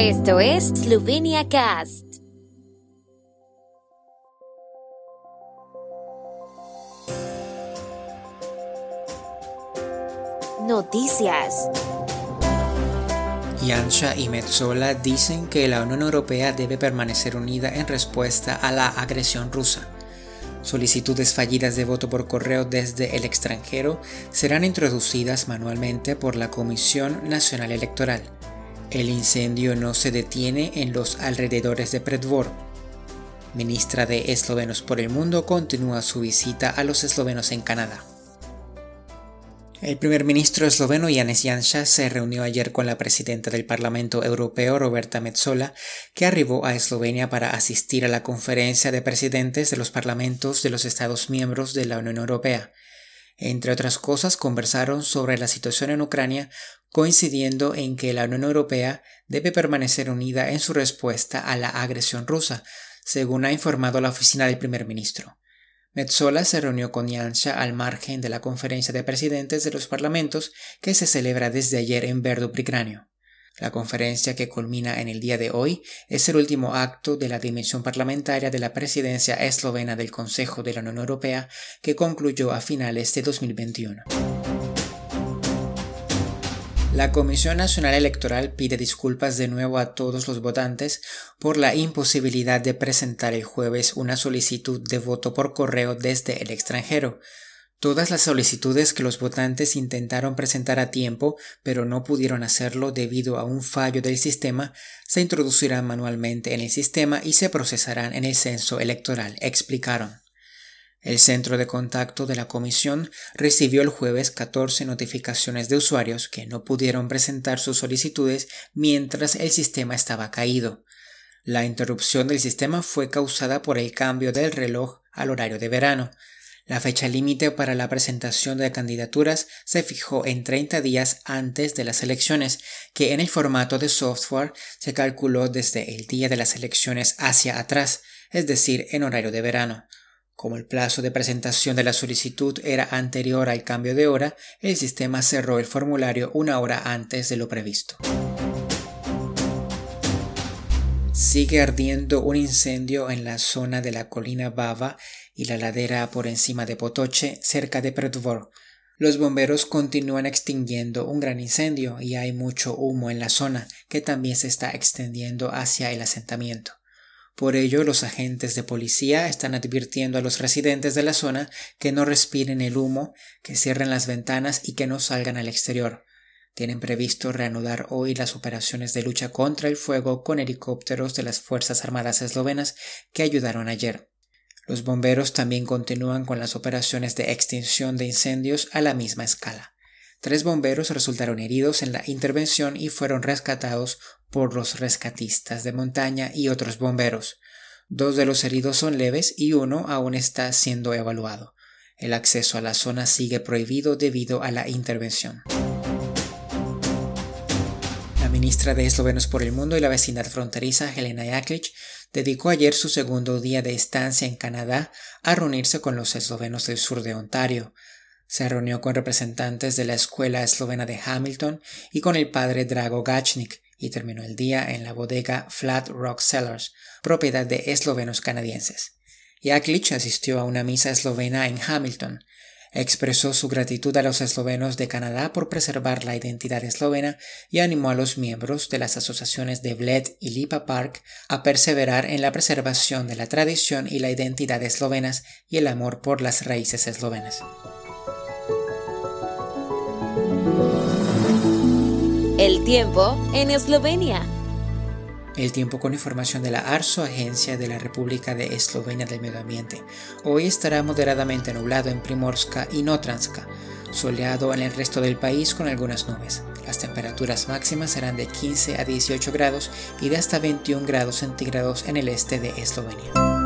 Esto es Slovenia Cast. Noticias. Yansha y Metzola dicen que la Unión Europea debe permanecer unida en respuesta a la agresión rusa. Solicitudes fallidas de voto por correo desde el extranjero serán introducidas manualmente por la Comisión Nacional Electoral. El incendio no se detiene en los alrededores de Predvor. Ministra de Eslovenos por el Mundo continúa su visita a los eslovenos en Canadá. El primer ministro esloveno Janez Janša se reunió ayer con la presidenta del Parlamento Europeo Roberta Metsola, que arribó a Eslovenia para asistir a la conferencia de presidentes de los parlamentos de los Estados miembros de la Unión Europea. Entre otras cosas, conversaron sobre la situación en Ucrania, coincidiendo en que la Unión Europea debe permanecer unida en su respuesta a la agresión rusa, según ha informado la oficina del primer ministro. Metzola se reunió con Yansha al margen de la conferencia de presidentes de los parlamentos que se celebra desde ayer en Verdo La conferencia que culmina en el día de hoy es el último acto de la dimensión parlamentaria de la presidencia eslovena del Consejo de la Unión Europea que concluyó a finales de 2021. La Comisión Nacional Electoral pide disculpas de nuevo a todos los votantes por la imposibilidad de presentar el jueves una solicitud de voto por correo desde el extranjero. Todas las solicitudes que los votantes intentaron presentar a tiempo, pero no pudieron hacerlo debido a un fallo del sistema, se introducirán manualmente en el sistema y se procesarán en el censo electoral, explicaron. El centro de contacto de la comisión recibió el jueves 14 notificaciones de usuarios que no pudieron presentar sus solicitudes mientras el sistema estaba caído. La interrupción del sistema fue causada por el cambio del reloj al horario de verano. La fecha límite para la presentación de candidaturas se fijó en 30 días antes de las elecciones, que en el formato de software se calculó desde el día de las elecciones hacia atrás, es decir, en horario de verano. Como el plazo de presentación de la solicitud era anterior al cambio de hora, el sistema cerró el formulario una hora antes de lo previsto. Sigue ardiendo un incendio en la zona de la colina Bava y la ladera por encima de Potoche, cerca de Predvor. Los bomberos continúan extinguiendo un gran incendio y hay mucho humo en la zona, que también se está extendiendo hacia el asentamiento. Por ello, los agentes de policía están advirtiendo a los residentes de la zona que no respiren el humo, que cierren las ventanas y que no salgan al exterior. Tienen previsto reanudar hoy las operaciones de lucha contra el fuego con helicópteros de las Fuerzas Armadas eslovenas que ayudaron ayer. Los bomberos también continúan con las operaciones de extinción de incendios a la misma escala. Tres bomberos resultaron heridos en la intervención y fueron rescatados por los rescatistas de montaña y otros bomberos. Dos de los heridos son leves y uno aún está siendo evaluado. El acceso a la zona sigue prohibido debido a la intervención. La ministra de Eslovenos por el Mundo y la vecindad fronteriza, Helena Jaklic, dedicó ayer su segundo día de estancia en Canadá a reunirse con los eslovenos del sur de Ontario. Se reunió con representantes de la Escuela Eslovena de Hamilton y con el padre Drago Gachnik, y terminó el día en la bodega Flat Rock Cellars, propiedad de eslovenos canadienses. Jaklic asistió a una misa eslovena en Hamilton. Expresó su gratitud a los eslovenos de Canadá por preservar la identidad eslovena y animó a los miembros de las asociaciones de Bled y Lipa Park a perseverar en la preservación de la tradición y la identidad eslovenas y el amor por las raíces eslovenas. El tiempo en Eslovenia. El tiempo con información de la ARSO, Agencia de la República de Eslovenia del Medio Ambiente. Hoy estará moderadamente nublado en Primorska y Notranska, soleado en el resto del país con algunas nubes. Las temperaturas máximas serán de 15 a 18 grados y de hasta 21 grados centígrados en el este de Eslovenia.